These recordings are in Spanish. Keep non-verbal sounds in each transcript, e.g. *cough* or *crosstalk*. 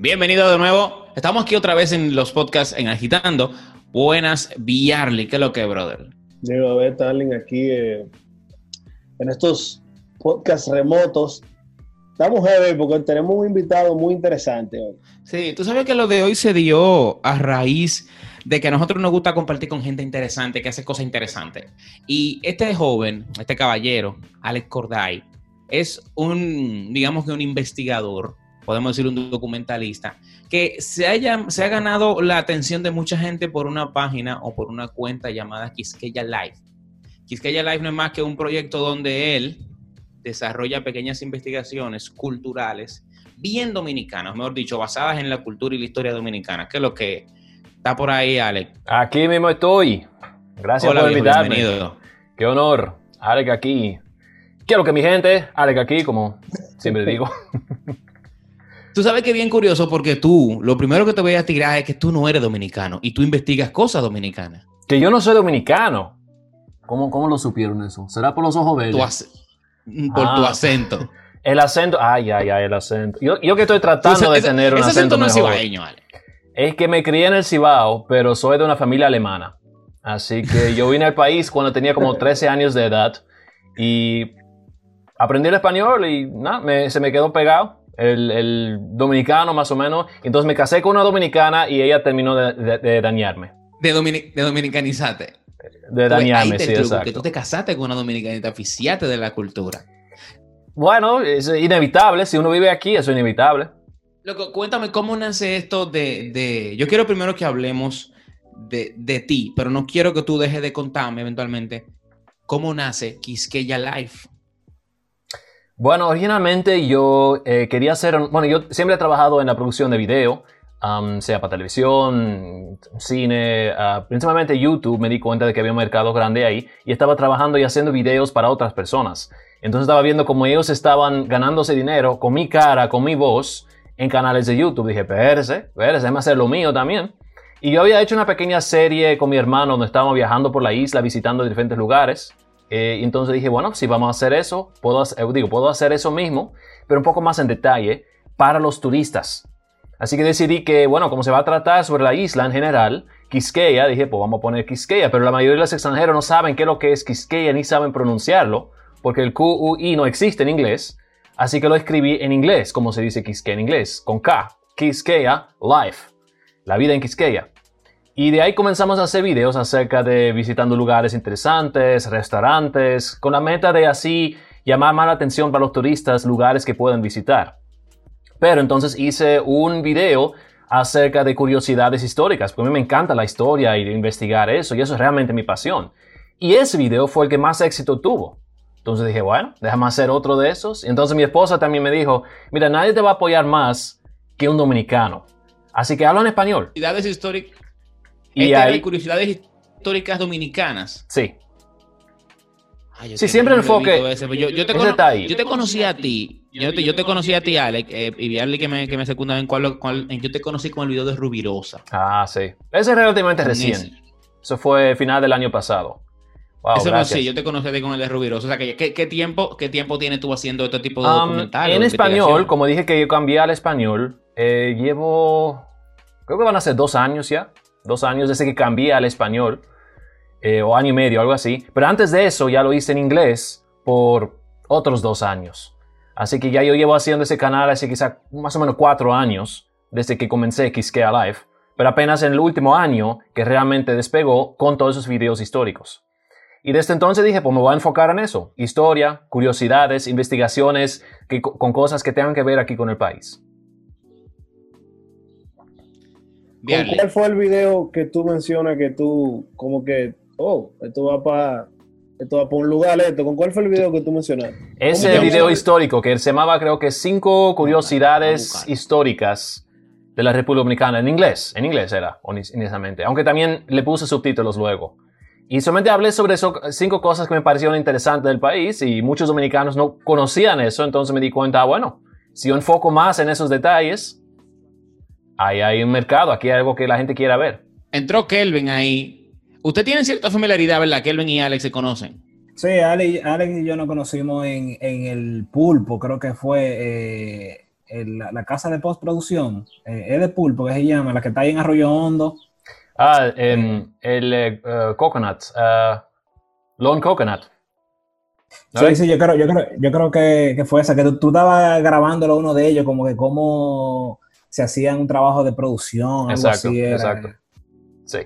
Bienvenido de nuevo. Estamos aquí otra vez en los podcasts en Agitando. Buenas, Villarly. ¿Qué es lo que, brother? Diego, a ver, aquí eh, en estos podcasts remotos. Estamos heavy porque tenemos un invitado muy interesante hoy. Sí, tú sabes que lo de hoy se dio a raíz de que a nosotros nos gusta compartir con gente interesante que hace cosas interesantes. Y este joven, este caballero, Alex Corday, es un, digamos que un investigador podemos decir un documentalista, que se, haya, se ha ganado la atención de mucha gente por una página o por una cuenta llamada Quisqueya Live. Quisqueya Live no es más que un proyecto donde él desarrolla pequeñas investigaciones culturales bien dominicanas, mejor dicho, basadas en la cultura y la historia dominicana, que es lo que está por ahí, Alex. Aquí mismo estoy. Gracias por invitarme. Bienvenido. Qué honor. Alex aquí. Quiero que mi gente, Alex aquí, como siempre *laughs* digo. Tú sabes que es bien curioso porque tú, lo primero que te voy a tirar es que tú no eres dominicano y tú investigas cosas dominicanas. Que yo no soy dominicano. ¿Cómo, cómo lo supieron eso? ¿Será por los ojos verdes? por tu ah. acento. *laughs* El acento, ay, ay, ay, el acento. Yo, yo que estoy tratando de tener un acento, no mejor. Es, es que me crié en el Cibao, pero soy de una familia alemana. Así que yo vine al país cuando tenía como 13 años de edad y aprendí el español y nada, se me quedó pegado el, dominicano más o menos. Entonces me casé con una dominicana y ella terminó de, dañarme. De, de dominicanizarte. De dañarme, sí, exacto. Que tú te casaste con una dominicanita, oficiate de la cultura. Bueno, es inevitable. Si uno vive aquí, eso es inevitable. Loco, cuéntame cómo nace esto de, de... Yo quiero primero que hablemos de, de, ti, pero no quiero que tú dejes de contarme eventualmente cómo nace Quisqueya Life. Bueno, originalmente yo eh, quería hacer, bueno, yo siempre he trabajado en la producción de video, sea para televisión, cine, uh, principalmente YouTube, me di cuenta de que había un mercado grande ahí y estaba trabajando y haciendo videos para otras personas. Entonces estaba viendo cómo ellos estaban ganándose dinero con mi cara, con mi voz, en canales de YouTube. Dije, espérese, espérese, déjame hacer lo mío también. Y yo había hecho una pequeña serie con mi hermano donde estábamos viajando por la isla, visitando diferentes lugares. Eh, entonces dije, bueno, si vamos a hacer eso, puedo, hacer, eh, digo, puedo hacer eso mismo, pero un poco más en detalle para los turistas. Así que decidí que, bueno, como se va a tratar sobre la isla en general, Quisqueya, dije, pues vamos a poner Quisqueya, pero la mayoría de los extranjeros no saben qué es lo que es Quisqueya ni saben pronunciarlo, porque el QUI no existe en inglés, así que lo escribí en inglés, como se dice Quisqueya en inglés, con K, Quisqueya Life, la vida en Quisqueya. Y de ahí comenzamos a hacer videos acerca de visitando lugares interesantes, restaurantes, con la meta de así llamar más la atención para los turistas, lugares que pueden visitar. Pero entonces hice un video acerca de curiosidades históricas, porque a mí me encanta la historia y investigar eso, y eso es realmente mi pasión. Y ese video fue el que más éxito tuvo. Entonces dije, bueno, déjame hacer otro de esos. Y entonces mi esposa también me dijo, mira, nadie te va a apoyar más que un dominicano. Así que hablo en español. Curiosidades históricas y hay curiosidades históricas dominicanas. Sí. sí, siempre el enfoque. Yo, yo, te yo, te conocí a ti. Yo te, yo te conocí a ti, Alex, eh, y vi que me, que me secundaba en cuál, yo te conocí con el video de Rubirosa. Ah, sí. Ese es relativamente reciente. Eso fue final del año pasado. Wow, Eso no, sí, yo te conocí con el de Rubirosa. O sea, ¿qué, qué, tiempo, ¿qué tiempo tienes tú haciendo este tipo de um, documentales? En español, como dije que yo cambié al español, eh, llevo. Creo que van a ser dos años ya dos años desde que cambié al español, eh, o año y medio, algo así. Pero antes de eso ya lo hice en inglés por otros dos años. Así que ya yo llevo haciendo ese canal hace quizá más o menos cuatro años desde que comencé Quisquea Live. Pero apenas en el último año que realmente despegó con todos esos videos históricos. Y desde entonces dije, pues me voy a enfocar en eso. Historia, curiosidades, investigaciones con cosas que tengan que ver aquí con el país. ¿Cuál fue el video que tú mencionas que tú, como que, oh, esto va para esto va un lugar esto. ¿Con cuál fue el video que tú mencionaste? Ese video histórico que se llamaba, creo que cinco curiosidades históricas de la República Dominicana en inglés. En inglés era, inicialmente. Aunque también le puse subtítulos luego. Y solamente hablé sobre eso, cinco cosas que me parecieron interesantes del país y muchos dominicanos no conocían eso. Entonces me di cuenta, bueno, si yo enfoco más en esos detalles, ahí hay un mercado, aquí hay algo que la gente quiera ver. Entró Kelvin ahí. Usted tiene cierta familiaridad, ¿verdad? Kelvin y Alex se conocen. Sí, Alex, y yo nos conocimos en, el pulpo, creo que fue la, casa de postproducción, eh, es de pulpo que se llama, la que está ahí en Arroyo Hondo. Ah, em, el eh, Coconut, Lone Coconut. Sí, sí, yo creo, yo creo, yo creo que, fue esa, que tú, tú, estabas grabándolo uno de ellos, como que cómo se hacían un trabajo de producción, algo así. Exacto. Sí.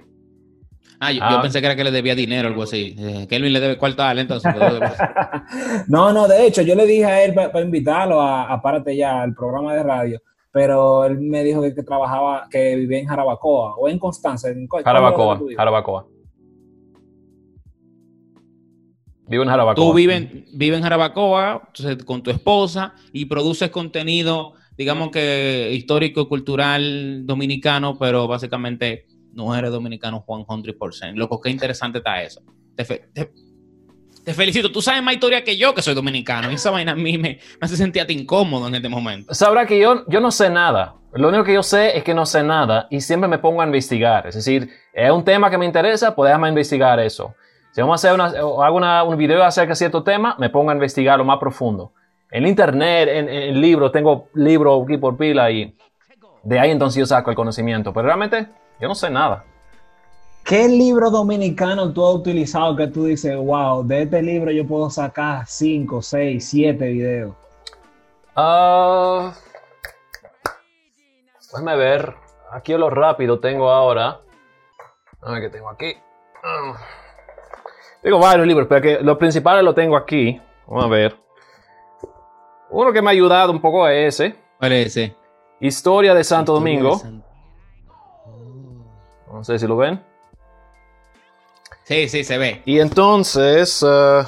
Ah yo, ah. pensé que era que le debía dinero, algo así. Eh, Kelvin le debe cuarto entonces. *laughs* no, no, de hecho, yo le dije a él para invitarlo a, a Párate ya al programa de radio, pero él me dijo que, trabajaba, que vivía en Jarabacoa o en Constanza. En, Jarabacoa, Jarabacoa. Vivo en Jarabacoa. Tú vives vive en Jarabacoa con tu esposa y produces contenido, digamos que histórico cultural dominicano, pero básicamente no eres dominicano Juan 100%. Loco, qué interesante está eso. Te, felicito. Tú sabes más historia que yo que soy dominicano. Y esa vaina a mí me, hace sentir incómodo en este momento. Sabrá que yo, yo no sé nada. Lo único que yo sé es que no sé nada y siempre me pongo a investigar. Es decir, es un tema que me interesa, pues investigar eso. Si vamos a hacer una, hago un video acerca de cierto tema, me pongo a investigar lo más profundo. En internet, en, en libros, tengo libros aquí por pila y de ahí entonces yo saco el conocimiento. Pero realmente yo no sé nada. ¿Qué libro dominicano tú has utilizado que tú dices, wow, de este libro yo puedo sacar 5, 6, 7 videos? Uh, déjame ver. Aquí lo rápido tengo ahora. A ver qué tengo aquí. Ah. tengo varios libros, pero que los principales los tengo aquí. Vamos a ver. Uno que me ha ayudado un poco es ese. ¿Cuál es ese? Historia de Santo Domingo. No sé si lo ven. Sí, sí, se ve. Y entonces, eh,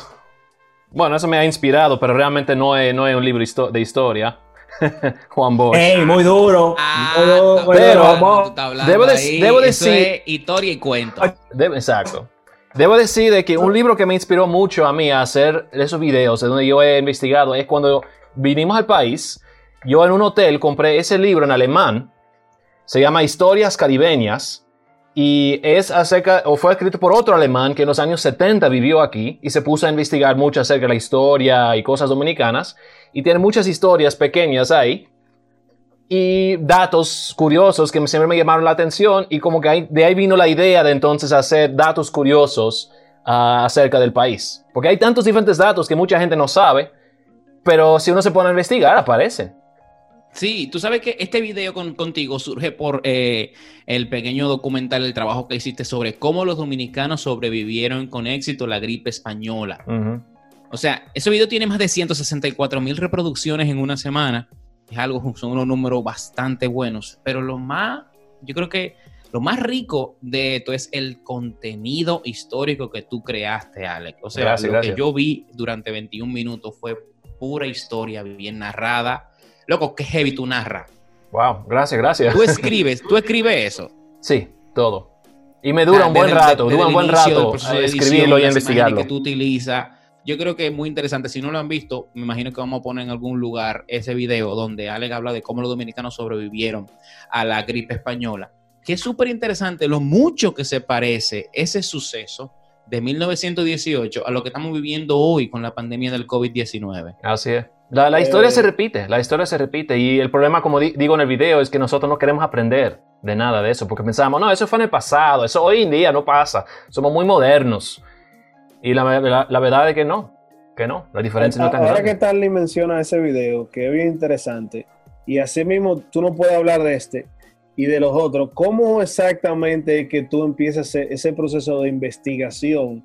bueno, eso me ha inspirado, pero realmente no es, no es un libro de historia. *laughs* Juan Bosch. ¡Ey, muy duro! Ah, pero debo, debo, decir... historia y cuento. exacto. Debo decir que un libro que me inspiró mucho a mí a hacer esos videos, de donde yo he investigado, es cuando vinimos al país. Yo en un hotel compré ese libro en alemán. Se llama Historias Caribeñas y es acerca, o fue escrito por otro alemán que en los años 70 vivió aquí y se puso a investigar mucho acerca de la historia y cosas dominicanas. Y tiene muchas historias pequeñas ahí y datos curiosos que siempre me llamaron la atención y como que de ahí vino la idea de entonces hacer datos curiosos ah, acerca del país. Porque hay tantos diferentes datos que mucha gente no sabe, pero si uno se pone a investigar aparecen. Sí, tú sabes que este video contigo surge por eh, el pequeño documental, el trabajo que hiciste sobre cómo los dominicanos sobrevivieron con éxito la gripe española. O sea, ese video tiene más de 164 mil reproducciones en una semana. Es algo, son unos números bastante buenos. Pero lo más, yo creo que lo más rico de esto es el contenido histórico que tú creaste, Alex. O sea, lo que yo vi durante 21 minutos fue pura historia bien narrada Loco, qué heavy tú narras. Wow, gracias, gracias. Tú escribes, tú escribes eso. Sí, todo. Y me dura un buen rato, dura un buen rato escribirlo y investigarlo. que tú utilizas. Yo creo que es muy interesante. Si no lo han visto, me imagino que vamos a poner en algún lugar ese video donde Alex habla de cómo los dominicanos sobrevivieron a la gripe española. Que es súper interesante lo mucho que se parece ese suceso de 1918 a lo que estamos viviendo hoy con la pandemia del COVID-19. Así es. La, historia se eh, repite, la historia se repite. Y el problema, como digo en el video, es que nosotros no queremos aprender de nada de eso, porque pensamos, no, eso fue en el pasado, eso hoy en día no pasa, somos muy modernos. Y la, verdad es que no, que no, la diferencia no es tan grande. Ahora que Tarly menciona ese video, que es bien interesante, y así mismo tú no puedes hablar de este y de los otros, ¿cómo exactamente que tú empiezas ese proceso de investigación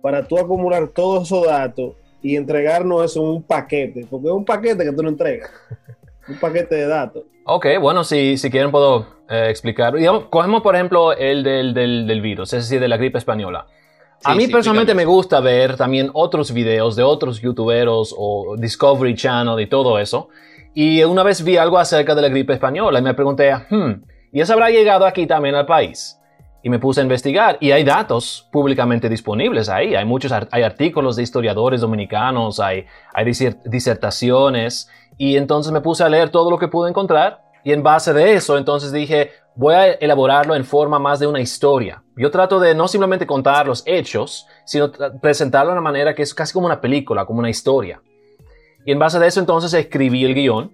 para tú acumular todos esos datos y entregarnos eso en un paquete, porque es un paquete que tú no entregas, *laughs* un paquete de datos. Ok, bueno, si, si quieren puedo eh, explicar. cogemos por ejemplo el del, del, virus, es decir, de la gripe española. a mí personalmente me gusta ver también otros videos de otros youtuberos o Discovery Channel y todo eso. Y una vez vi algo acerca de la gripe española y me pregunté, hmm, ¿y eso habrá llegado aquí también al país? y me puse a investigar y hay datos públicamente disponibles ahí. Hay muchos hay artículos de historiadores dominicanos, hay, hay disertaciones y entonces me puse a leer todo lo que pude encontrar y en base de eso entonces dije voy a elaborarlo en forma más de una historia. Yo trato de no simplemente contar los hechos, sino presentarlo de una manera que es casi como una película, como una historia. Y en base de eso entonces escribí el guion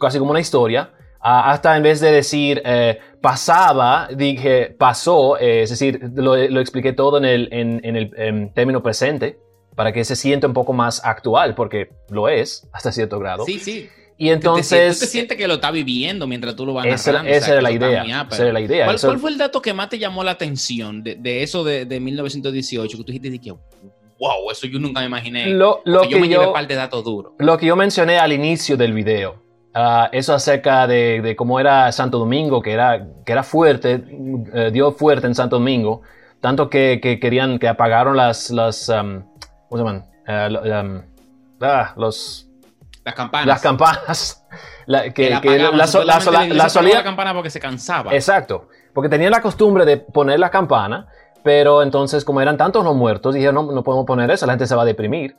casi como una historia. Ah, hasta en vez de decir eh, pasaba, dije pasó, eh, es decir, lo, lo expliqué todo en el, en, en el em, término presente para que se sienta un poco más actual, porque lo es hasta cierto grado. Sí, sí. Y entonces... Tú te, sientes que lo está viviendo mientras tú lo vas esa, narrando. Esa o sea, era la idea. miapa. Esa era la idea. ¿Cuál, Eso- cuál fue el dato que más te llamó la atención de, de eso de, de 1918? Que tú dijiste que, wow, eso yo nunca me imaginé. Lo, lo Porque yo que me llevé yo, un par de datos duros. lo que yo mencioné al inicio del video, ah, eso acerca de, de cómo era Santo Domingo, que era, que era fuerte, eh, dio fuerte en Santo Domingo, tanto que, que querían, que apagaron las, las um, ¿cómo se llaman? Lo- um, ah, los, Las campanas. las campanas. *laughs* La, que, la que la, la, la solía- campana porque se cansaba. Exacto, porque tenían la costumbre de poner la campana, pero entonces como eran tantos los muertos, dijeron, no, no podemos poner eso, la gente se va a deprimir.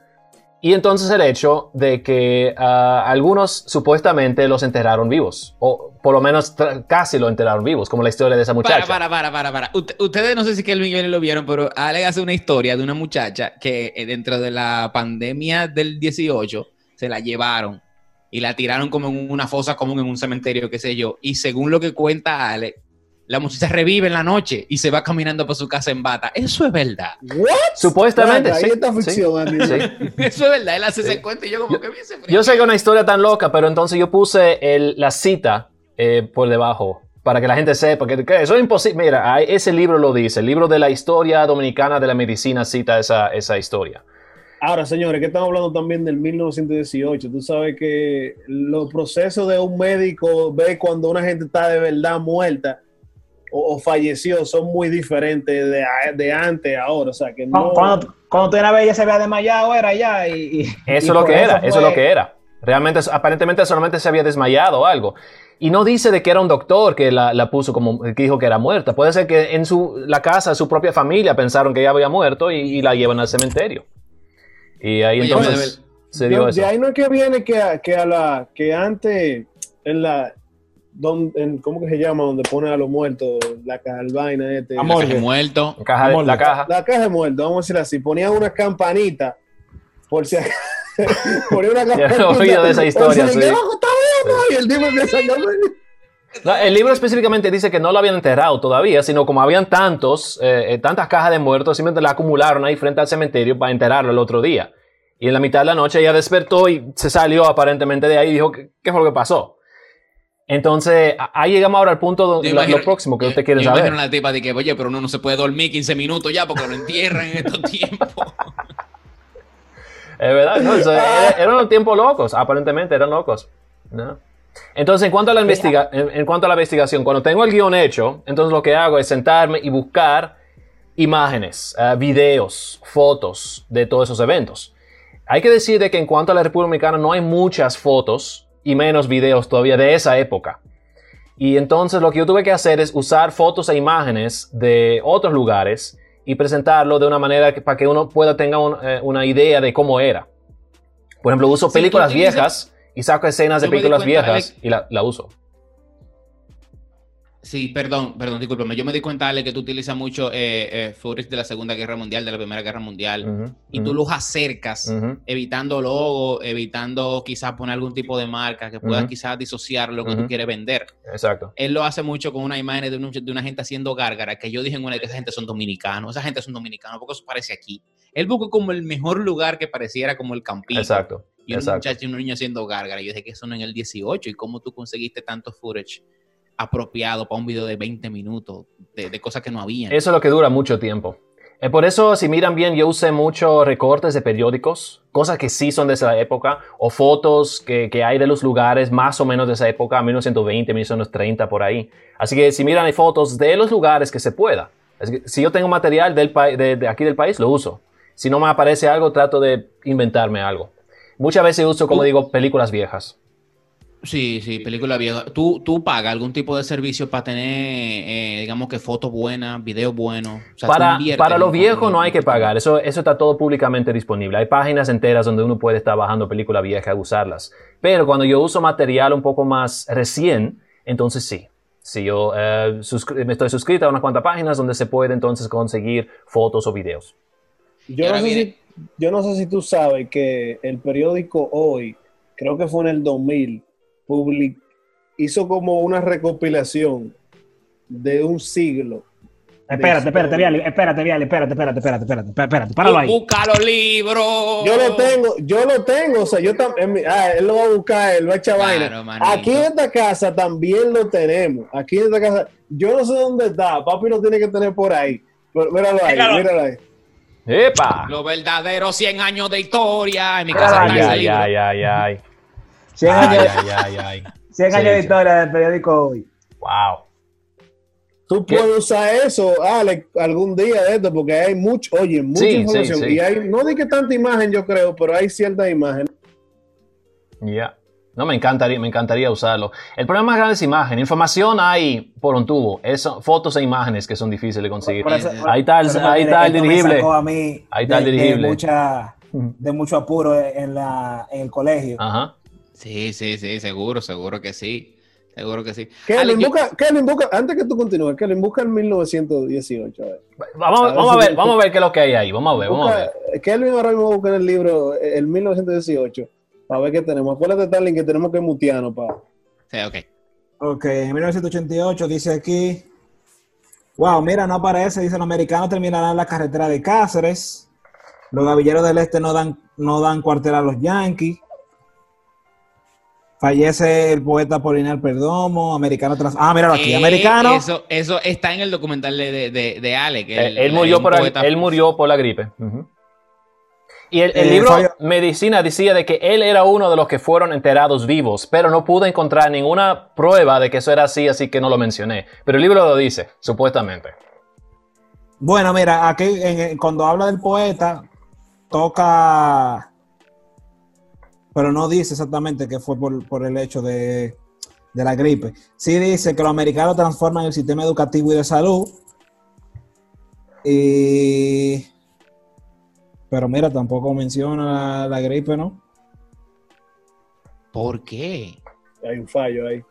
Y entonces el hecho de que ah, algunos supuestamente los enterraron vivos, o por lo menos casi lo enterraron vivos, como la historia de esa muchacha. Para, para, para, para, para. Ustedes no sé si que el millón lo vieron, pero Ale hace una historia de una muchacha que eh, dentro de la pandemia del 18 se la llevaron y la tiraron como en una fosa común en un cementerio, qué sé yo. Y según lo que cuenta Ale, la muchacha revive en la noche y se va caminando por su casa en bata. Eso es verdad. ¿What? Supuestamente, Ahí sí, está ficción, Andy. sí. *laughs* Eso es verdad. Él hace Sí. ese cuento y yo como que bien se Yo sé que es una historia tan loca, pero entonces yo puse el- la cita eh, por debajo para que la gente sepa que, que eso es imposible. Mira, ahí- ese libro lo dice, el libro de la historia dominicana de la medicina cita esa, esa historia. Ahora, señores, que estamos hablando también del 1918. Tú sabes que los procesos de un médico ve cuando una gente está de verdad muerta o, o falleció son muy diferentes de, de antes a ahora. O sea, que no. Cuando, cuando, tú una vez ya se había desmayado, era ya. Y, y- Eso y es lo que era, eso es lo que era. Realmente, aparentemente solamente se había desmayado o algo. Y no dice de que era un doctor que la, la puso como, que dijo que era muerta. Puede ser que en su, la casa, su propia familia pensaron que ella había muerto y, y la llevan al cementerio. Y ahí Oye, entonces se dio de, eso. de ahí no es que viene que, a- que a la que antes en la donde, en, ¿cómo que se llama? Donde ponen a los muertos, la caja el vaina este. La. Caja muerto. La caja, Amor, la caja. La caja de muertos, vamos a decir así, ponían una campanita por si acaso. *laughs* ponía una Ya he oído de esa historia, sí. y el tipo empieza a. No, el libro específicamente dice que no lo habían enterrado todavía, sino como habían tantos, eh, eh, tantas cajas de muertos, simplemente la acumularon ahí frente al cementerio para enterrarlo el otro día. Y en la mitad de la noche ella despertó y se salió aparentemente de ahí y dijo, ¿qué, qué fue lo que pasó? Entonces, ahí llegamos ahora al punto donde lo, lo próximo que usted quiere yo saber. imagino a la tipa de que, oye, pero uno no se puede dormir 15 minutos ya porque lo entierran en estos *laughs* tiempos. Es verdad, no, eso era- eran tiempos locos, aparentemente eran locos. ¿no? Entonces, en cuanto, a la investiga en, en cuanto a la investigación, cuando tengo el guion hecho, entonces lo que hago es sentarme y buscar imágenes, eh, videos, fotos de todos esos eventos. Hay que decir de que en cuanto a la República Dominicana no hay muchas fotos y menos videos todavía de esa época. Y entonces lo que yo tuve que hacer es usar fotos e imágenes de otros lugares y presentarlo de una manera que, para que uno pueda tener un, eh, una idea de cómo era. Por ejemplo, uso películas viejas y saco escenas de películas cuenta, viejas y la, la uso. Sí, perdón, perdón, discúlpame. Yo me di cuenta, Ale, que tú utilizas mucho eh, eh, footage de la Segunda Guerra Mundial, de la Primera Guerra Mundial, Ujú, y ujú, tú los acercas, evitando logo, evitando quizás poner algún tipo de marca que pueda quizás disociar lo que tú quieres vender. Exacto. Él lo hace mucho con una imagen de, un- de una gente haciendo gárgara, que yo dije en una que esa gente son dominicanos, esa gente son dominicanos, porque eso parece aquí. Él buscó como el mejor lugar que pareciera como el campito. Exacto. Y un exacto. muchacho y un niño haciendo gárgara. Yo dije que eso no en el 18. ¿Y cómo tú conseguiste tanto footage apropiado para un video de 20 minutos de, de cosas que no habían? Eso es lo que dura mucho tiempo. Eh, por eso, si miran bien, yo usé muchos recortes de periódicos, cosas que sí son de esa época, o fotos que, que hay de los lugares más o menos de esa época, 1920, 1930, por ahí. Así que si miran, hay fotos de los lugares que se pueda. Que si yo tengo material del de, de aquí del país, lo uso. Si no me aparece algo, trato de inventarme algo. Muchas veces uso, como Tú- digo, películas viejas. Sí, sí, película vieja. ¿Tú, tú pagas algún tipo de servicio para tener, eh, digamos que fotos buenas, videos buenos? O sea, tú Para, para en lo un- viejo no hay que pagar, eso, eso está todo públicamente disponible. Hay páginas enteras donde uno puede estar bajando películas viejas y usarlas. Pero cuando yo uso material un poco más recién, entonces sí. Si yo eh, me estoy suscrito a unas cuantas páginas donde se puede entonces conseguir fotos o videos. Yo no, sé si, yo no sé si tú sabes que el periódico Hoy, creo que fue en el 2000, public hizo como una recopilación de un siglo. Espérate, espérate, Viali, espérate, Viali, espérate, espérate, espérate, espérate, espérate, páralo ahí. Busca los libros. Yo lo tengo, yo lo tengo, o sea, yo también, ah, él lo va a buscar, él va a echar Claro, vaina. manito. Aquí en esta casa también lo tenemos. Aquí en esta casa, yo no sé dónde está, papi lo tiene que tener por ahí. Pero míralo ahí, Míralo. míralo ahí. ¡Epa! Los verdaderos 100 años de historia. En mi casa Ay, está ese ay, libro. ay, ay, ay. 100 Ay, años, ay, ay, ay. 100 Sí, años de historia del periódico hoy. Wow. Tú ¿Qué? puedes usar eso, Alex, algún día de esto, porque hay mucho, oye, mucha Sí, información. sí. Y hay, no di que tanta imagen, yo creo, pero hay cierta imagen. Ya. No, me encantaría, me encantaría usarlo. El problema más grande es imagen. Información hay por un tubo. Eso, fotos e imágenes que son difíciles de conseguir. Eso- Ahí está el, ahí está dirigible. sacó a mí Ahí está el de- dirigible. De, mucha, de mucho apuro en, la, en el colegio. Ajá. Sí, sí, sí, seguro, seguro que sí. Seguro que sí. Yo- busca, Kelvin, busca, antes que tú continúes, Kelvin, busca el 1918. A ver. Vamos, A ver vamos a ver, tú- vamos a ver qué es lo que hay ahí. Vamos a ver, vamos a ver. Kelvin ahora mismo busca en el libro el 1918 para ver qué tenemos. Acuérdate, Starling, que tenemos que mutearnos para. Sí, ok. Ok, en 1988 dice aquí. Wow, mira, no aparece. Dice: los americanos terminarán la carretera de Cáceres. Los gavilleros del este no dan, no dan cuartel a los yanquis. Fallece el poeta Polinar Perdomo. Americano tras. Ah, míralo aquí. Eh, Americano. Eso, eso está en el documental de, de, de, de Alex. Eh, el- él, murió por, poeta- él murió por la gripe. Y el, el Eh, libro Medicina decía de que él era uno de los que fueron enterados vivos, pero no pude encontrar ninguna prueba de que eso era así, así que no lo mencioné. Pero el libro lo dice, supuestamente. Bueno, mira, aquí en- cuando habla del poeta, toca, pero no dice exactamente que fue por, por el hecho de, de la gripe. Sí dice que los americanos transforman el sistema educativo y de salud. Y, pero mira, tampoco menciona la, la gripe, ¿no? ¿Por qué? Hay un fallo ahí.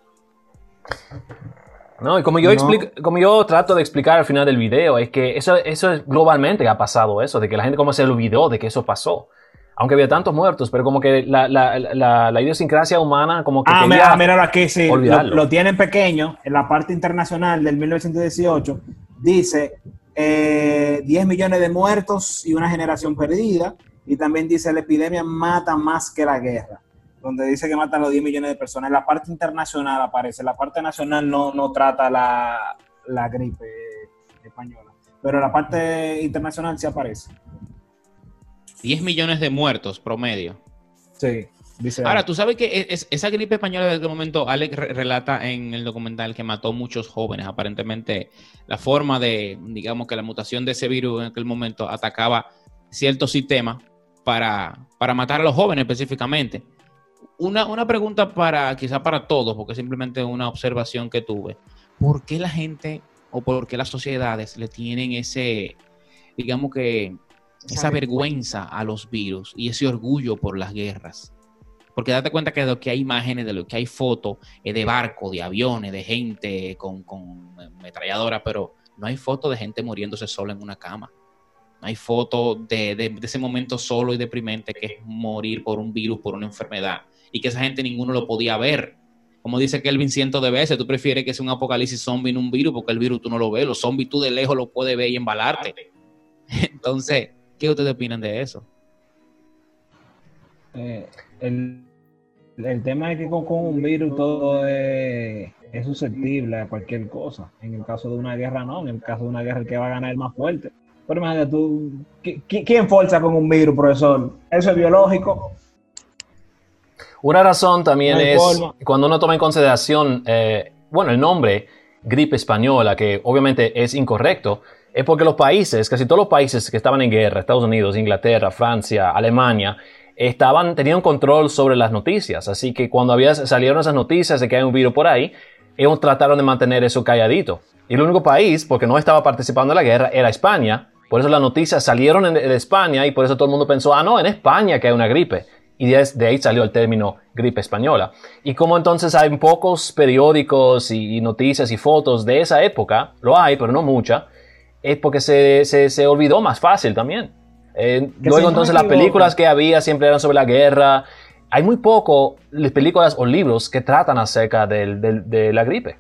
No, y como yo, No. explico- como yo trato de explicar al final del video, es que eso, eso es globalmente ha pasado eso, de que la gente como se olvidó de que eso pasó. Aunque había tantos muertos, pero como que la, la, la, la idiosincrasia humana como que Ah, mira, míralo aquí, sí. Lo, lo tienen pequeño. En la parte internacional del 1918 dice eh, 10 millones de muertos y una generación perdida. Y también dice la epidemia mata más que la guerra. Donde dice que matan los 10 millones de personas. En la parte internacional aparece. La parte nacional no, no trata la, la gripe española. Pero la parte internacional sí aparece. 10 millones de muertos promedio. Sí, dice. Ahora, tú sabes que es- esa gripe española de aquel momento, Alex re- relata en el documental que mató muchos jóvenes. Aparentemente, la forma de, digamos que la mutación de ese virus en aquel momento atacaba ciertos sistemas para, para matar a los jóvenes específicamente. Una, una pregunta para, quizá para todos, porque simplemente una observación que tuve. ¿Por qué la gente o por qué las sociedades le tienen ese, digamos que, esa vergüenza a los virus y ese orgullo por las guerras? Porque date cuenta que de lo que hay imágenes, de lo que hay fotos eh, de barcos, de aviones, de gente con, con metralladora, pero no hay fotos de gente muriéndose sola en una cama. No hay fotos de, de- de ese momento solo y deprimente que es morir por un virus, por una enfermedad. Y que esa gente ninguno lo podía ver. Como dice Kelvin cientos de veces, tú prefieres que sea un apocalipsis zombie en un virus porque el virus tú no lo ves. Los zombies tú de lejos lo puedes ver y embalarte. *laughs* Entonces, ¿qué ustedes opinan de eso? Eh, el, el tema es que con, con un virus todo es, es susceptible a cualquier cosa. En el caso de una guerra, no. En el caso de una guerra, el que va a ganar es el más fuerte. Pero imagínate tú, ¿qui- qui- ¿quién forza con un virus, profesor? ¿Eso es biológico? Una razón también No es forma. cuando uno toma en consideración, eh, bueno, el nombre gripe española, que obviamente es incorrecto, es porque los países, casi todos los países que estaban en guerra, Estados Unidos, Inglaterra, Francia, Alemania, estaban, tenían control sobre las noticias. Así que cuando había, salieron esas noticias de que hay un virus por ahí, ellos trataron de mantener eso calladito. Y el único país, porque no estaba participando en la guerra, era España. Por eso las noticias salieron de España y por eso todo el mundo pensó, ah, no, en España que hay una gripe. Y de, ahí salió el término gripe española. Y como entonces hay pocos periódicos y noticias y fotos de esa época, lo hay, pero no mucha, es porque se, se, se olvidó más fácil también. Eh, luego entonces las películas que había siempre eran sobre la guerra hay muy poco las películas o libros que tratan acerca del- del- de la gripe.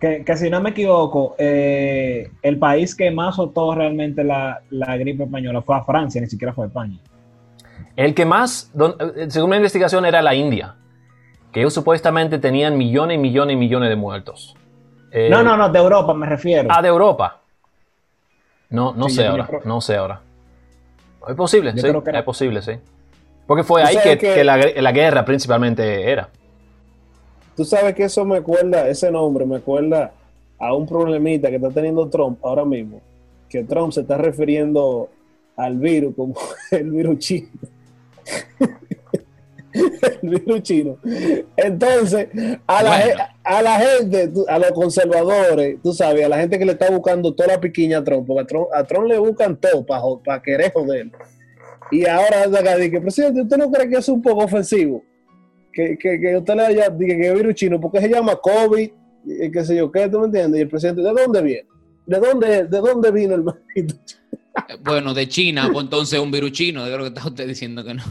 Que, que si no me equivoco, eh, el país que más soltó realmente la, la gripe española fue a Francia, ni siquiera fue a España. El que más, don- eh, según la investigación, era la India, que ellos supuestamente tenían millones y millones y millones de muertos. Eh, No, no, no, de Europa me refiero. Ah, de Europa. No, no Sí, sé ahora, creo- no sé ahora. Es posible, Yo sí, era- es posible, sí. Porque fue ahí que, que- que la, la guerra principalmente era. Tú sabes que eso me acuerda, ese nombre me acuerda a un problemita que está teniendo Trump ahora mismo. Que Trump se está refiriendo al virus como *laughs* el virus chino. *laughs* el virus chino. Entonces, a la, Bueno. A la gente, a los conservadores, tú sabes, a la gente que le está buscando toda la piquiña a Trump, porque a Trump, a Trump le buscan todo para querer joder. Y ahora anda acá, dice, presidente, ¿usted no cree que es un poco ofensivo? Que, que, que usted le haya diga que es virus chino, porque se llama COVID, y qué sé yo, qué, ¿tú me entiendes? Y el presidente, ¿de dónde viene? ¿De dónde, de dónde vino el maldito Eh, Bueno, de China, pues entonces un virus chino, de lo que está usted diciendo que no.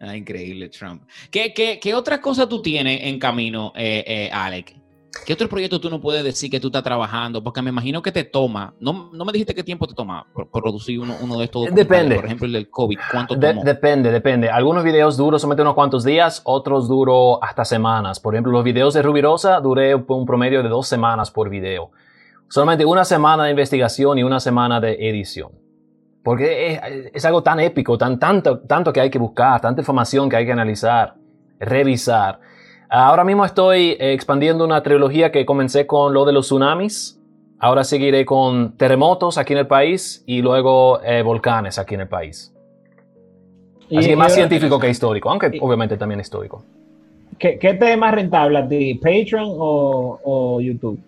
Ah, increíble, Trump. ¿Qué, qué, qué otra cosa tú tienes en camino, eh, eh, Alec? ¿Qué otro proyecto tú no puedes decir que tú estás trabajando? Porque me imagino que te toma. No, no me dijiste qué tiempo te toma por, por producir uno, uno de estos. Depende. Por ejemplo, el del COVID. ¿Cuánto De- tomó? depende, depende. Algunos videos duros solamente unos cuantos días, otros duró hasta semanas. Por ejemplo, los videos de Rubirosa duré un promedio de dos semanas por video. Solamente una semana de investigación y una semana de edición. Porque es, es algo tan épico, tan, tanto, tanto que hay que buscar, tanta información que hay que analizar, revisar. Ahora mismo estoy eh, expandiendo una trilogía que comencé con lo de los tsunamis. Ahora seguiré con terremotos aquí en el país y luego eh, volcanes aquí en el país. Y- Así que más científico que histórico, aunque y- obviamente también histórico. ¿Qué, qué te es más rentable a ti, Patreon o, o YouTube?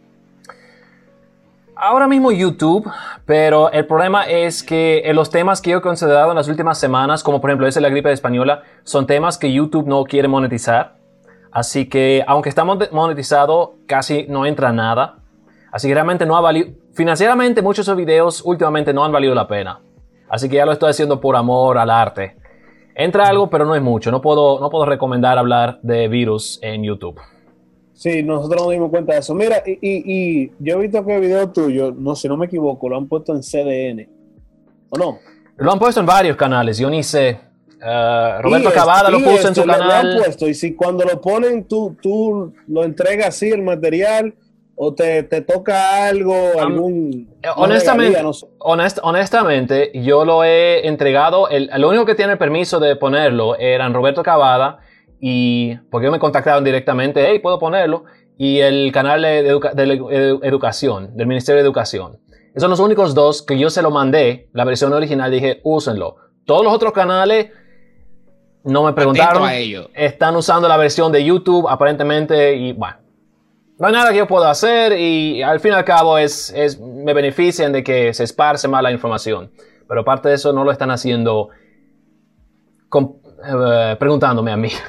Ahora mismo YouTube, pero el problema es que eh, los temas que yo he considerado en las últimas semanas, como por ejemplo ese de la gripe española, son temas que YouTube no quiere monetizar. Así que aunque está mon- monetizado, casi no entra nada. Así que realmente no ha valido, financieramente muchos de esos videos últimamente no han valido la pena. Así que ya lo estoy haciendo por amor al arte. Entra algo, pero no es mucho. No puedo, no puedo recomendar hablar de virus en YouTube. Sí, nosotros nos dimos cuenta de eso. Mira, y, y, y yo he visto que el video tuyo, no si no me equivoco, lo han puesto en CDN. ¿O no? Lo han puesto en varios canales, yo ni sé. Roberto Cavada lo puso en esto su lo- lo han canal. puesto, y si cuando lo ponen, tú, tú lo entregas así, el material, o te, te toca algo, algún. honestamente, regalía, no sé. honest- honestamente, yo lo he entregado. El, lo único que tiene el permiso de ponerlo eran Roberto Cavada y porque ellos me contactaron directamente, hey, puedo ponerlo. Y el canal de, educa- de edu- educación, del Ministerio de Educación. Esos son los únicos dos que yo se lo mandé, la versión original, dije, úsenlo. Todos los otros canales no me preguntaron. A ello. Están usando la versión de YouTube aparentemente y bueno. No hay nada que yo pueda hacer y al fin y al cabo es, es, me benefician de que se esparce más la información. Pero aparte de eso no lo están haciendo con- eh, preguntándome a mí. *laughs*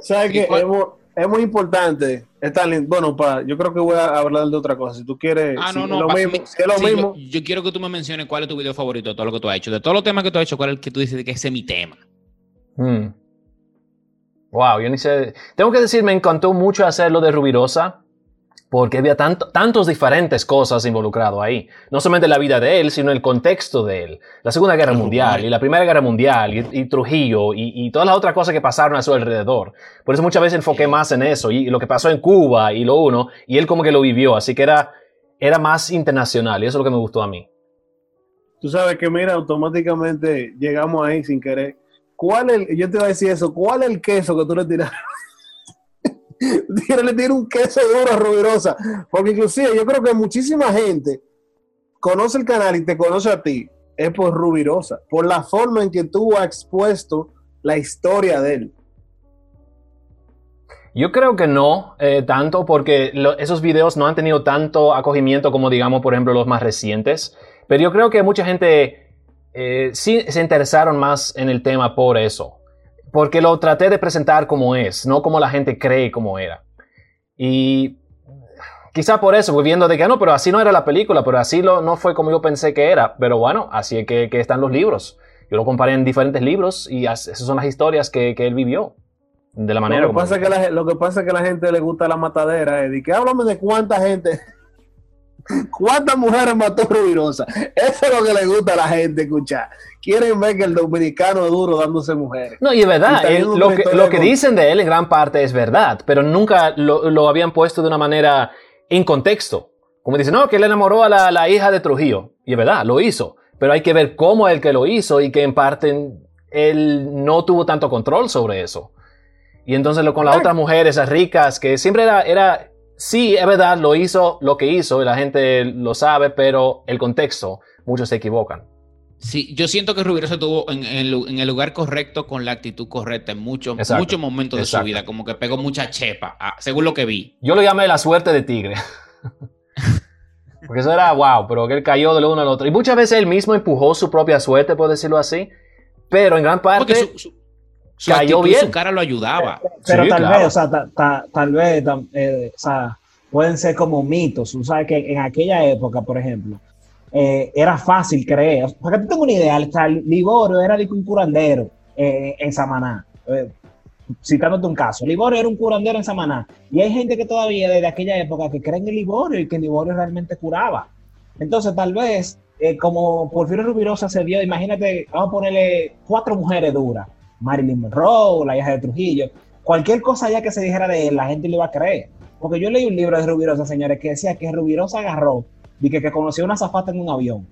¿Sabes ¿Y que cuál- es, es muy importante. Está bueno, pa, yo creo que voy a hablar de otra cosa. Si tú quieres, Ah, si no, es no. lo pa- mismo, mi- si es lo sí, mismo. Yo, yo quiero que tú me menciones cuál es tu video favorito de todo lo que tú has hecho. De todos los temas que tú has hecho, cuál es el que tú dices que ese es mi tema. Hmm. Wow, yo ni sé. Tengo que decir, me encantó mucho hacer lo de Rubirosa porque había tanto, tantos diferentes cosas involucrado ahí. No solamente la vida de él, sino el contexto de él. La Segunda Guerra Mundial y la Primera Guerra Mundial y, y Trujillo y, y todas las otras cosas que pasaron a su alrededor. Por eso muchas veces enfoqué más en eso y, lo que pasó en Cuba y lo uno, y él como que lo vivió, así que era, era más internacional y eso es lo que me gustó a mí. Tú sabes que, mira, automáticamente llegamos ahí sin querer. ¿Cuál el- yo te iba a decir eso, ¿cuál es el queso que tú le tiras? Le tira un queso duro a Rubirosa. Porque inclusive yo creo que muchísima gente conoce el canal y te conoce a ti. Es por Rubirosa, por la forma en que tú has expuesto la historia de él. Yo creo que no eh, tanto porque esos videos no han tenido tanto acogimiento como digamos por ejemplo los más recientes, pero yo creo que mucha gente eh, sí se interesaron más en el tema por eso, porque lo traté de presentar como es, no como la gente cree como era. Y quizá por eso, voy viendo de que "Ah, no, pero así no era la película, pero así lo, no fue como yo pensé que era, pero bueno, así es que, que están los libros. yo lo comparé en diferentes libros y esas son las historias que, que él vivió. De la manera lo, que pasa que la, lo que pasa es que a la gente le gusta la matadera, Eddie. Que háblame de cuánta gente, cuántas mujeres mató Rubirosa. Eso es lo que le gusta a la gente escuchar. Quieren ver que el dominicano es duro dándose mujeres. No, y es verdad, lo, que, lo que, dicen de él en gran parte es verdad, pero nunca lo, lo habían puesto de una manera en contexto. Como dicen, no, que él enamoró a la, la, hija de Trujillo. Y es verdad, lo hizo. Pero hay que ver cómo es el que lo hizo y que en parte él no tuvo tanto control sobre eso. Y entonces lo, con las otras mujeres, esas ricas, que siempre era, era, sí, es verdad, lo hizo lo que hizo y la gente lo sabe, pero el contexto, muchos se equivocan. Sí, yo siento que Rubirosa estuvo en, en, el lugar correcto con la actitud correcta en muchos muchos momentos de su vida, como que pegó mucha chepa, ah, según lo que vi. Yo lo llamé la suerte de tigre. *laughs* Porque eso era wow, pero que él cayó de lo uno al otro. Y muchas veces él mismo empujó su propia suerte, por decirlo así, pero en gran parte su cayó bien. Su cara lo ayudaba. Pero tal vez, o sea, tal vez, eh, o sea, pueden ser como mitos. Tú sabes que en aquella época, por ejemplo, eh, era fácil creer. Para que tú tengas una idea, el Liborio era un curandero eh, en Samaná. citándote un caso, Liborio era un curandero en Samaná. Y hay gente que todavía desde aquella época que cree en el Liborio y que el Liborio realmente curaba. Entonces, tal vez, como Porfirio Rubirosa se vio, imagínate, vamos a ponerle cuatro mujeres duras Marilyn Monroe, la hija de Trujillo, cualquier cosa ya que se dijera de él, la gente le iba a creer. Porque yo leí un libro de Rubirosa, señores, que decía que Rubirosa agarró, y que, conoció una zafata en un avión,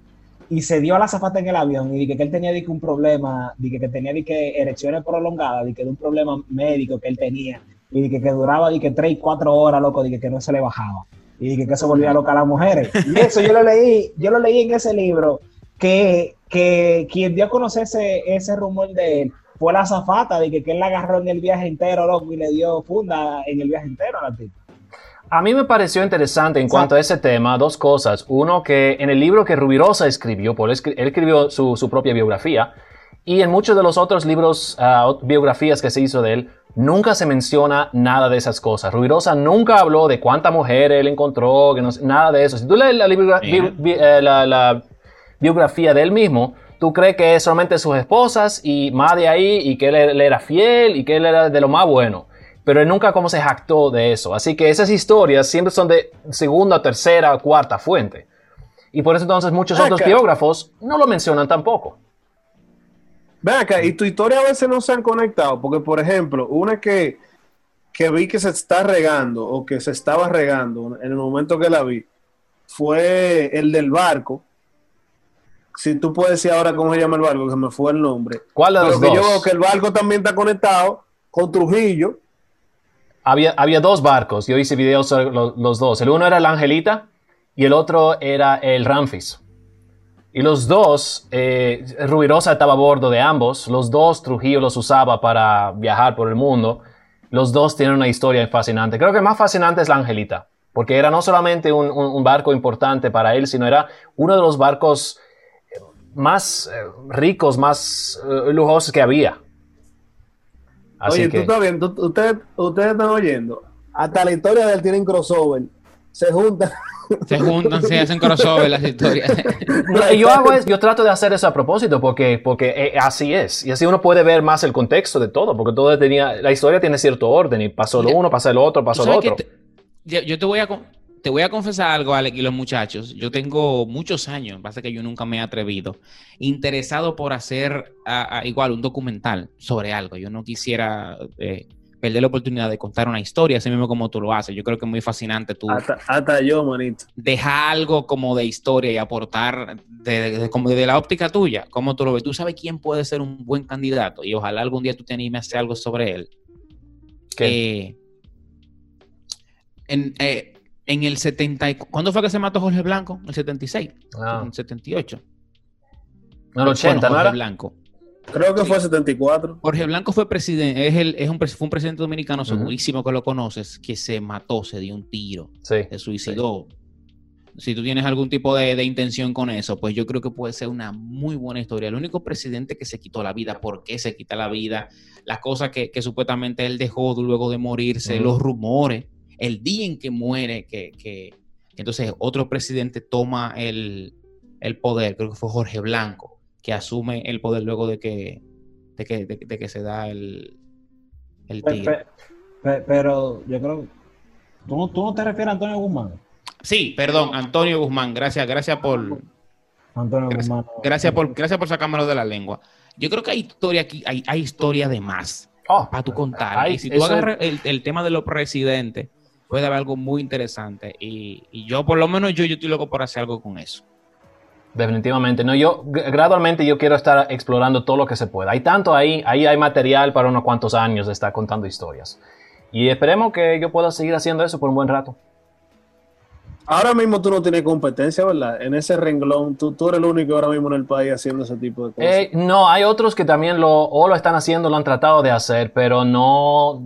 y se dio a la zafata en el avión, y que, que él tenía que un problema, que, que tenía que erecciones prolongadas, que de un problema médico que él tenía, y que, que duraba que 3, 4 horas, loco, que, que no se le bajaba, y que, que eso volvía loca a las mujeres. Y eso yo lo leí, yo lo leí en ese libro, que, que quien dio a conocer ese, ese rumor de él fue la zafata de que, que él la agarró en el viaje entero, loco, y le dio funda en el viaje entero a la tipa. A mí me pareció interesante en cuanto a ese tema dos cosas. Uno, que en el libro que Rubirosa escribió, él escribió su, su, propia biografía, y en muchos de los otros libros, uh, biografías que se hizo de él, nunca se menciona nada de esas cosas. Rubirosa nunca habló de cuánta mujer él encontró, que no, nada de eso. Si tú lees la, eh, la, la biografía de él mismo, tú crees que es solamente sus esposas y más de ahí y que él, era fiel y que él era de lo más bueno. Pero él nunca como se jactó de eso. Así que esas historias siempre son de segunda, tercera, cuarta fuente. Y por eso entonces muchos otros biógrafos no lo mencionan tampoco. Ven acá, y tu historia a veces no se han conectado, porque por ejemplo, una que, que vi que se está regando o que se estaba regando en el momento que la vi, fue el del barco, si tú puedes decir ahora cómo se llama el barco, que me fue el nombre. ¿Cuál de los dos? yo veo que el barco también está conectado con Trujillo. Había, había dos barcos, yo hice videos sobre los, dos. El uno era el Angelita y el otro era el Ramfis. Y los dos, eh, Rubirosa estaba a bordo de ambos, los dos Trujillo los usaba para viajar por el mundo. Los dos tienen una historia fascinante. Creo que más fascinante es la Angelita, porque era no solamente un, un barco importante para él, sino era uno de los barcos más eh, ricos, más eh, lujosos que había. Oye, tú estás viendo, ustedes, ustedes están oyendo. Hasta la historia de él tienen crossover. Se juntan. *laughs* Se juntan, se hacen crossover las historias. *laughs* yo hago yo trato de hacer eso a propósito porque, porque eh, así es. Y así uno puede ver más el contexto de todo, porque todo tenía, la historia tiene cierto orden y pasó lo uno, pasó lo otro, pasó lo otro. yo te voy a te voy a confesar algo, Alex y los muchachos. Yo tengo muchos años, pasa que yo nunca me he atrevido, interesado por hacer igual un documental sobre algo. Yo no quisiera eh, perder la oportunidad de contar una historia, así mismo como tú lo haces. Yo creo que es muy fascinante tú. Hasta, yo, manito. Dejar algo como de historia y aportar de, como de la óptica tuya, cómo tú lo ves. Tú sabes quién puede ser un buen candidato y ojalá algún día tú te animes a hacer algo sobre él. ¿Qué? Eh, en, eh, en el 70. ¿Cuándo fue que se mató Jorge Blanco? El 76. Ah. En el 78. En el 80, Jorge Blanco. Creo que fue el 74. Jorge Blanco fue presidente, es el, es un, fue un presidente dominicano, segurísimo que lo conoces, que se mató, se dio un tiro, se suicidó. Si tú tienes algún tipo de, intención con eso, pues yo creo que puede ser una muy buena historia. El único presidente que se quitó la vida, por qué se quita la vida, las cosas que, supuestamente él dejó luego de morirse, los rumores el día en que muere, que, entonces otro presidente toma el, poder, creo que fue Jorge Blanco, que asume el poder luego de que, de que, de, de que se da el, el pe- pero yo creo. ¿tú no, tú no te refieres a Antonio Guzmán? Sí, perdón, Antonio Guzmán, gracias, gracias por, Antonio Gracias- Guzmán. gracias por, gracias por sacármelo de la lengua. Yo creo que hay historia aquí, hay, hay historia de más Oh, para tú contar. Y si tú agarras el, el tema de los presidentes, puede haber algo muy interesante. Y, y yo, por lo menos, yo, yo estoy loco por hacer algo con eso. Definitivamente. No, yo gradualmente yo quiero estar explorando todo lo que se pueda. Hay tanto ahí, ahí hay material para unos cuantos años de estar contando historias. Y esperemos que yo pueda seguir haciendo eso por un buen rato. Ahora mismo tú no tienes competencia, ¿verdad? En ese renglón, tú, tú eres el único ahora mismo en el país haciendo ese tipo de cosas. Eh, no, hay otros que también lo, o lo están haciendo, lo han tratado de hacer, pero no,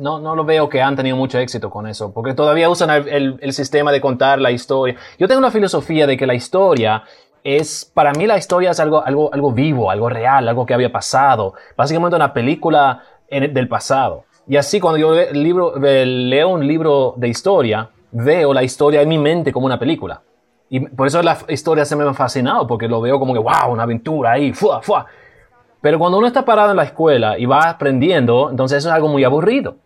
no, no lo veo que han tenido mucho éxito con eso, porque todavía usan el, sistema de contar la historia. Yo tengo una filosofía de que la historia es, para mí la historia es algo, algo, algo vivo, algo real, algo que había pasado, básicamente una película del pasado. Y así cuando yo le- libro, leo un libro de historia, veo la historia en mi mente como una película. Y por eso la historia se me ha fascinado, porque lo veo como que, wow, una aventura ahí, fuá, fuá. Pero cuando uno está parado en la escuela y va aprendiendo, entonces es algo muy aburrido.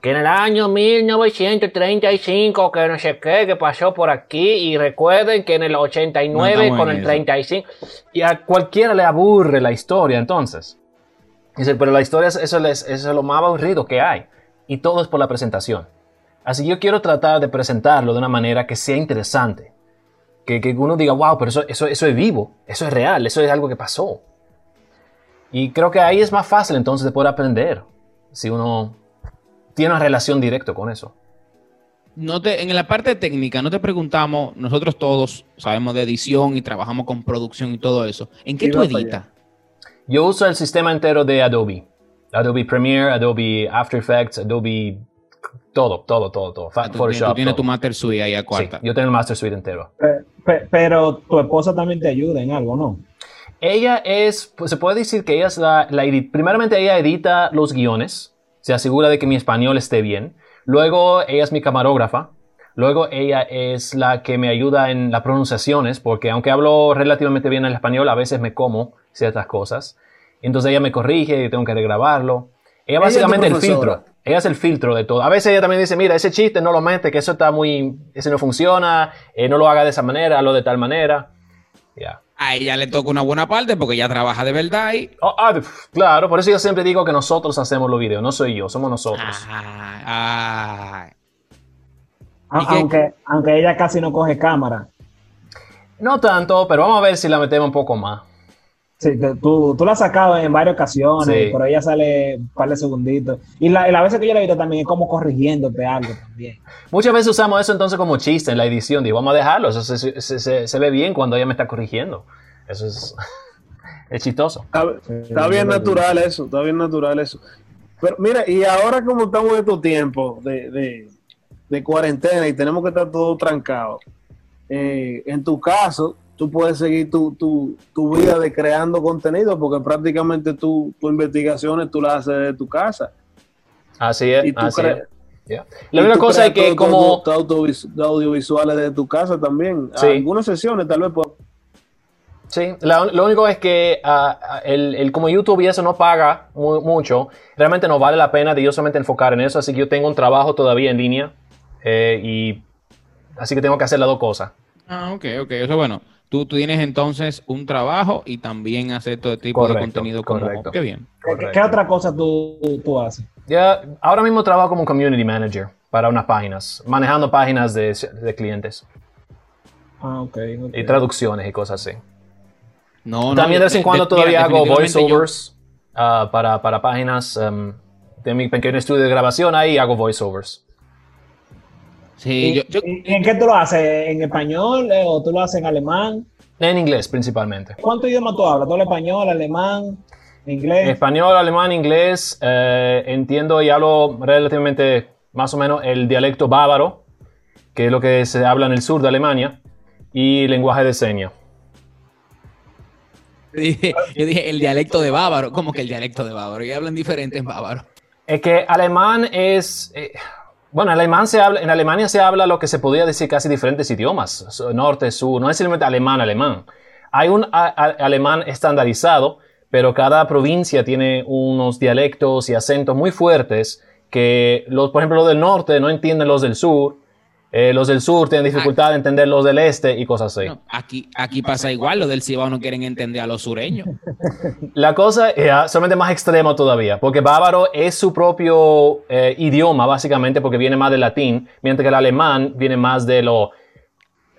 Que en el año 1935, que no sé qué, que pasó por aquí, y recuerden que en el No 89 estamos con el eso. 35, y a cualquiera le aburre la historia entonces. Dice, pero la historia, es- eso, es- eso es lo más aburrido que hay. Y todo es por la presentación. Así que yo quiero tratar de presentarlo de una manera que sea interesante. Que, que uno diga, wow, pero eso, eso, eso es vivo, eso es real, eso es algo que pasó. Y creo que ahí es más fácil entonces de poder aprender. Si uno tiene una relación directa con eso. No te, en la parte técnica, no te preguntamos, nosotros todos sabemos de edición y trabajamos con producción y todo eso. ¿En qué tú editas? Yo uso el sistema entero de Adobe. Adobe Premiere, Adobe After Effects, Adobe... Todo, todo, todo, todo. Ah, Tú, Photoshop. tú tienes todo. tu Master Suite ahí a Sí, cuarta. yo tengo el Master Suite entero. Pe- pe- pero tu esposa también te ayuda en algo, ¿no? Ella es, pues se puede decir que ella es la, la primeramente ella edita los guiones, se asegura de que mi español esté bien. Luego ella es mi camarógrafa. Luego ella es la que me ayuda en las pronunciaciones, porque aunque hablo relativamente bien el español, a veces me como ciertas cosas. Entonces ella me corrige y tengo que regrabarlo. Ella Ella es básicamente el filtro. Ella es el filtro de todo. A veces ella también dice, mira, ese chiste no lo mete, que eso está muy, ese no funciona, eh, no lo haga de esa manera, hazlo de tal manera. Ya. A ella le toca una buena parte porque ella trabaja de verdad y... Oh, ah, claro, por eso yo siempre digo que nosotros hacemos los videos, no soy yo, somos nosotros. Ay, ay. A- ¿Y qué- Aunque, aunque ella casi no coge cámara. No tanto, pero vamos a ver si la metemos un poco más. Sí, tú, tú la has sacado en varias ocasiones, Sí. pero ella sale un par de segunditos. Y la, y las veces que yo la he visto también es como corrigiéndote algo también. Muchas veces usamos eso entonces como chiste en la edición, digo, vamos a dejarlo, eso se, se- se- se ve bien cuando ella me está corrigiendo. Eso es, *laughs* es chistoso. Está, está bien natural eso, está bien natural eso. Pero mira, y ahora como estamos en estos tiempos de, de, de cuarentena y tenemos que estar todos trancados, eh, en tu caso, tú puedes seguir tu, tu, tu vida de creando contenido porque prácticamente tu, tus investigaciones tú las haces de tu casa. Así es, Y tú así es. Yeah. La tú cosa es que como... audiovisuales de tu casa también. Sí. Algunas sesiones tal vez pues, Sí, la- lo único es que ah, ah, el, el- como YouTube y eso no paga mu- mucho, realmente no vale la pena de yo solamente enfocar en eso, así que yo tengo un trabajo todavía en línea eh, y así que tengo que hacer las dos cosas. Ah, ok, ok. Eso bueno. Tú, tú tienes entonces un trabajo y también hacer todo tipo de contenido como... correcto. Qué bien. ¿Qué, otra cosa tú, tú haces? Ya, ahora mismo trabajo como community manager para unas páginas, manejando páginas de, de clientes Ah, ok. ok. y traducciones y cosas así. No, no, También de vez en cuando de- todavía mira, hago definitivamente yo- voiceovers ah, para, para páginas um, de mi pequeño estudio de grabación, ahí hago voiceovers. Sí, ¿Y, yo, yo- y- y en qué tú lo haces? ¿En español eh, o tú lo haces en alemán? En inglés principalmente. ¿Cuántos idiomas tú hablas? ¿Tú hablas español, alemán, inglés? Español, alemán, inglés, eh, entiendo y hablo relativamente más o menos el dialecto bávaro, que es lo que se habla en el sur de Alemania, y lenguaje de señas. yo dije, yo dije el dialecto de bávaro. ¿Cómo que el dialecto de bávaro? Y hablan diferente en bávaro. Es que alemán es... eh, bueno, en, alemán se habla, en Alemania se habla lo que se podría decir casi diferentes idiomas, norte, sur, no es simplemente alemán, alemán. Hay un alemán estandarizado, pero cada provincia tiene unos dialectos y acentos muy fuertes que, los, por ejemplo, los del norte no entienden los del sur, eh, los del sur tienen dificultad de entender los del este y cosas así. No, aquí, aquí pasa igual, los del Cibao no quieren entender a los sureños. *laughs* La cosa es ah, solamente más extremo todavía, porque bávaro es su propio eh, idioma, básicamente, porque viene más del latín, mientras que el alemán viene más de lo,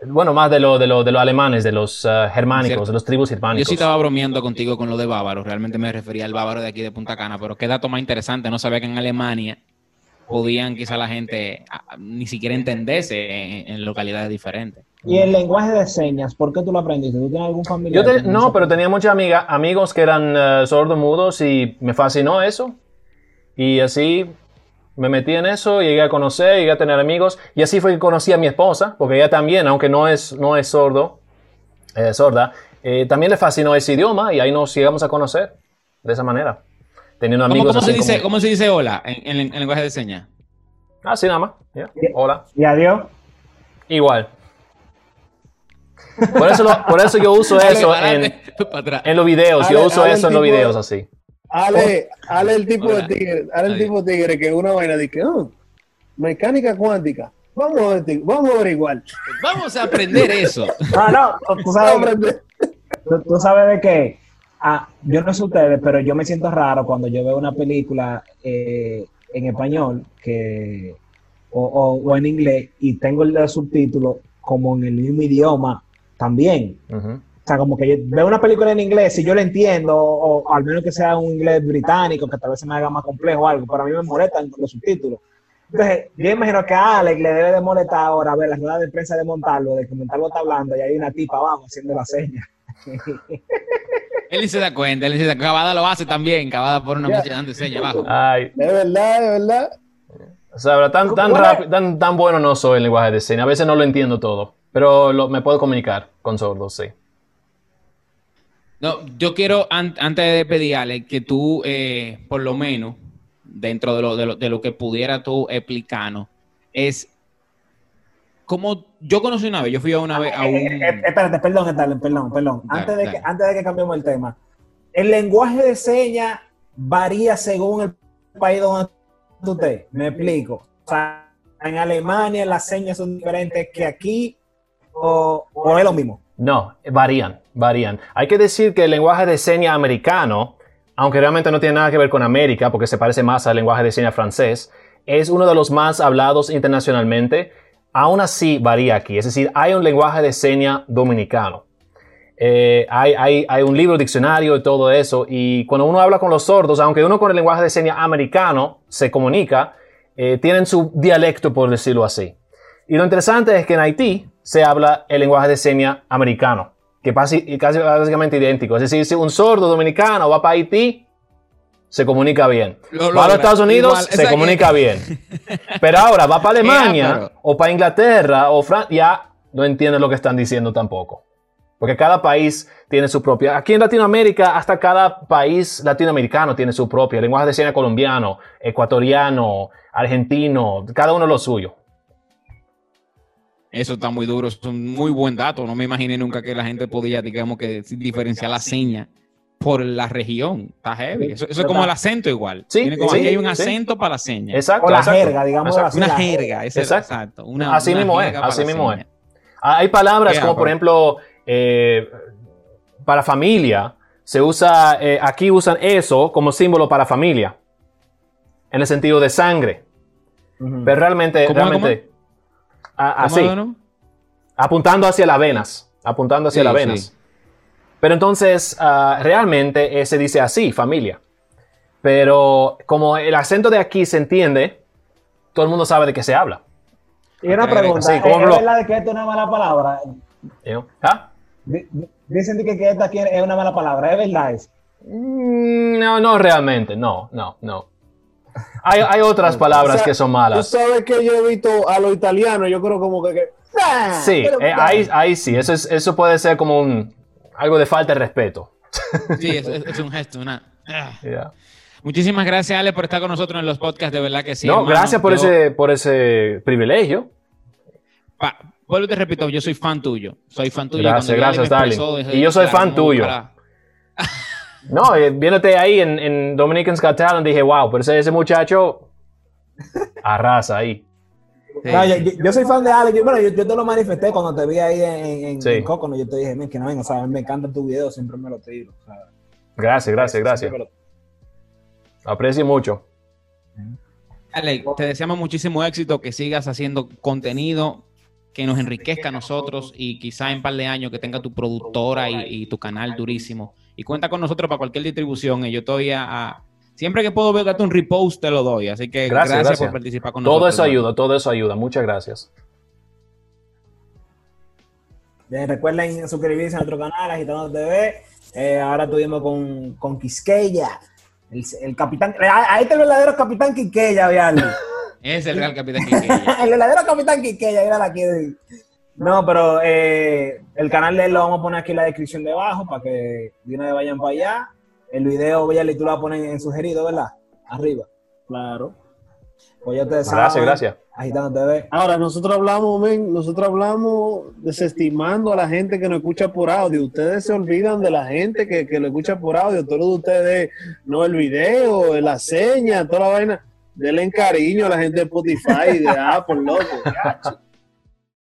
bueno, más de lo, de lo, de los alemanes, de los ah, germánicos, Cierto. de los tribus Yo germánicos. sí estaba bromeando contigo con lo de bávaro, realmente me refería al bávaro de aquí de Punta Cana, pero qué dato más interesante, no sabía que en Alemania podían quizá la gente ni siquiera entenderse en, en localidades diferentes. Y el lenguaje de señas, ¿por qué tú lo aprendiste? ¿Tú tienes algún familiar? Yo te- no, pero tenía muchas amigas, amigos que eran eh, sordomudos y me fascinó eso. Y así me metí en eso, llegué a conocer, llegué a tener amigos. Y así fue que conocí a mi esposa, porque ella también, aunque no es, no es sordo, eh, sorda, eh, también le fascinó ese idioma y ahí nos llegamos a conocer de esa manera. Teniendo ¿Cómo, amigos cómo se dice, como- ¿Cómo se dice hola en, en- en lenguaje de señas? Así nada más. Hola. Y adiós. Igual. Por eso, lo- por eso yo uso *laughs* eso *laughs* en, los videos. Yo uso Ale, eso en los tipo- videos así. Ale, Ale el tipo Hola. de tigre, Ale el tipo de tigre que una vaina dice, oh, mecánica cuántica. Vamos a, ver- vamos a averiguar. Vamos a aprender eso. No, *laughs* no, tú sabes, tú sabes de qué. Ah, yo no sé ustedes, pero yo me siento raro cuando yo veo una película eh, en español que, o, o- o en inglés y tengo el subtítulo como en el mismo idioma también. O sea, como que yo veo una película en inglés y yo la entiendo, o, o al menos que sea un inglés británico, que tal vez se me haga más complejo o algo, pero a mí me molestan los subtítulos. Entonces, yo imagino que a Alex le debe de molestar ahora ver las ruedas de prensa de Montalvo, de que Montalvo está hablando y hay una tipa abajo haciendo la seña. *laughs* Él se da cuenta, él se da Cavada lo hace también, Cavada por una Ya. muchacha de señas abajo. Ay, De verdad, de verdad. o sea, tan, tan, ¿Cuál es? rápido, tan, tan bueno no soy en lenguaje de señas. A veces no lo entiendo todo, pero lo- me puedo comunicar con sordos, sí. No, yo quiero, an- antes de pedir, Ale, que tú, eh, por lo menos, dentro de lo, de lo, de lo que pudiera tú explicarnos, es como yo conocí una vez, yo fui a una vez a un... Eh, eh, espérate, perdón, Stalin, perdón, perdón. Dale, antes, de dale. que, antes de que cambiemos el tema, el lenguaje de señas varía según el país donde tú estés. Me explico. O sea, en Alemania las señas son diferentes que aquí o, o es lo mismo. No, varían, varían. Hay que decir que el lenguaje de señas americano, aunque realmente no tiene nada que ver con América, porque se parece más al lenguaje de señas francés, es uno de los más hablados internacionalmente. Aún así varía aquí. Es decir, hay un lenguaje de señas dominicano. Eh, hay, un libro, diccionario y todo eso. Y cuando uno habla con los sordos, aunque uno con el lenguaje de señas americano se comunica, eh, tienen su dialecto, por decirlo así. Y lo interesante es que en Haití se habla el lenguaje de señas americano, que y casi básicamente idéntico. Es decir, si un sordo dominicano va para Haití, se comunica bien. Lo va a los Estados Unidos, Igual, se comunica bien. *laughs* Pero ahora va para Alemania Ya, pero- o para Inglaterra o Francia, ya no entienden lo que están diciendo tampoco. Porque cada país tiene su propia. Aquí en Latinoamérica, hasta cada país latinoamericano tiene su propio. El lenguaje de señas colombiano, ecuatoriano, argentino, cada uno lo suyo. Eso está muy duro, es un muy buen dato. No me imaginé nunca que la gente podía, digamos, que diferenciar la seña por la región. Está heavy. Eso, eso es como el acento igual. Sí, Tiene como sí, aquí hay un sí. acento para la seña. Exacto. O la exacto. jerga, digamos Exacto. así. Una jerga, ese es Exacto. exacto. Una, así una mismo es, así mismo seña. es. Ah, Hay palabras Qué como, por ejemplo, eh, para familia, se usa, eh, aquí usan eso como símbolo para familia, en el sentido de sangre. Ujú. Pero realmente, ¿Cómo, realmente, a- ¿Cómo, así, no? apuntando hacia las venas, apuntando hacia Sí, las venas. Pero entonces, ah, realmente eh, se dice así, familia. Pero como el acento de aquí se entiende, todo el mundo sabe de qué se habla. Y una pregunta, sí, ¿es, ¿cómo es lo- verdad de que esto es una mala palabra? know? ¿Ah? Di- di- Dicen de que, que esta aquí es una mala palabra, ¿es verdad eso? Mm, No, no realmente, no, no, no. Hay, hay otras palabras O sea, que son Tú malas. sabes que yo he visto a los italianos, yo creo como que... que ¡Ah! Sí, Pero- eh, ahí, ahí sí, eso, es, eso puede ser como un, algo de falta de respeto. Sí, es, un gesto, una... Ah. Yeah. Muchísimas gracias, Ale, por estar con nosotros en los podcasts, de verdad que sí. no, hermano. gracias por Yo- ese, por ese privilegio. vuelvo y te repito, yo soy fan tuyo. Soy fan tuyo. Gracias, gracias, Darling. expresó, Y yo soy claro, fan tuyo. para- *laughs* No, eh, viéndote ahí en, en Dominican Got Talent, dije, wow, pero ese, ese muchacho arrasa ahí. Sí. No, yo, yo- yo soy fan de Alex. Yo, bueno, yo, yo te lo manifesté cuando te vi ahí en, en, Sí. en Cocono. Yo te dije, "Men, que no venga, o sea, me encantan tus videos, siempre me lo tiro. sea, Gracias, gracias, gracias. me Aprecio mucho. Ale, te deseamos muchísimo éxito, que sigas haciendo contenido que nos enriquezca a nosotros y quizá en un par de años que tenga tu productora y, y tu canal durísimo. Y cuenta con nosotros para cualquier distribución. Y yo estoy a, a- siempre que puedo ver darte un repost, te lo doy. Así que Gracias, gracias, gracias. por participar con Todo nosotros. eso hermano. ayuda, todo eso ayuda. Muchas gracias. Eh, recuerden suscribirse a nuestro canal, Agitando TV. Eh, ahora estuvimos con, con Quisqueya, el, el capitán. a- Ahí está el verdadero capitán Quisqueya, Vial. *laughs* Es el Real Capitán Quiqueya. *laughs* el verdadero capitán Quisqueya, mira aquí. No, pero eh, el canal de él lo vamos a poner aquí en la descripción debajo para que de una vez vayan para allá. El video, y tú lo vas a poner en sugerido, ¿verdad? Arriba. Claro. Pues ya ustedes Gracias, saben, gracias. Agitando TV. Ahora, nosotros hablamos, men, nosotros hablamos desestimando a la gente que nos escucha por audio. Ustedes se olvidan de la gente que, que lo escucha por audio. Todos ustedes, no el video, la seña, toda la vaina. Denle cariño a la gente de Spotify y de Apple, loco. *laughs* Gacho.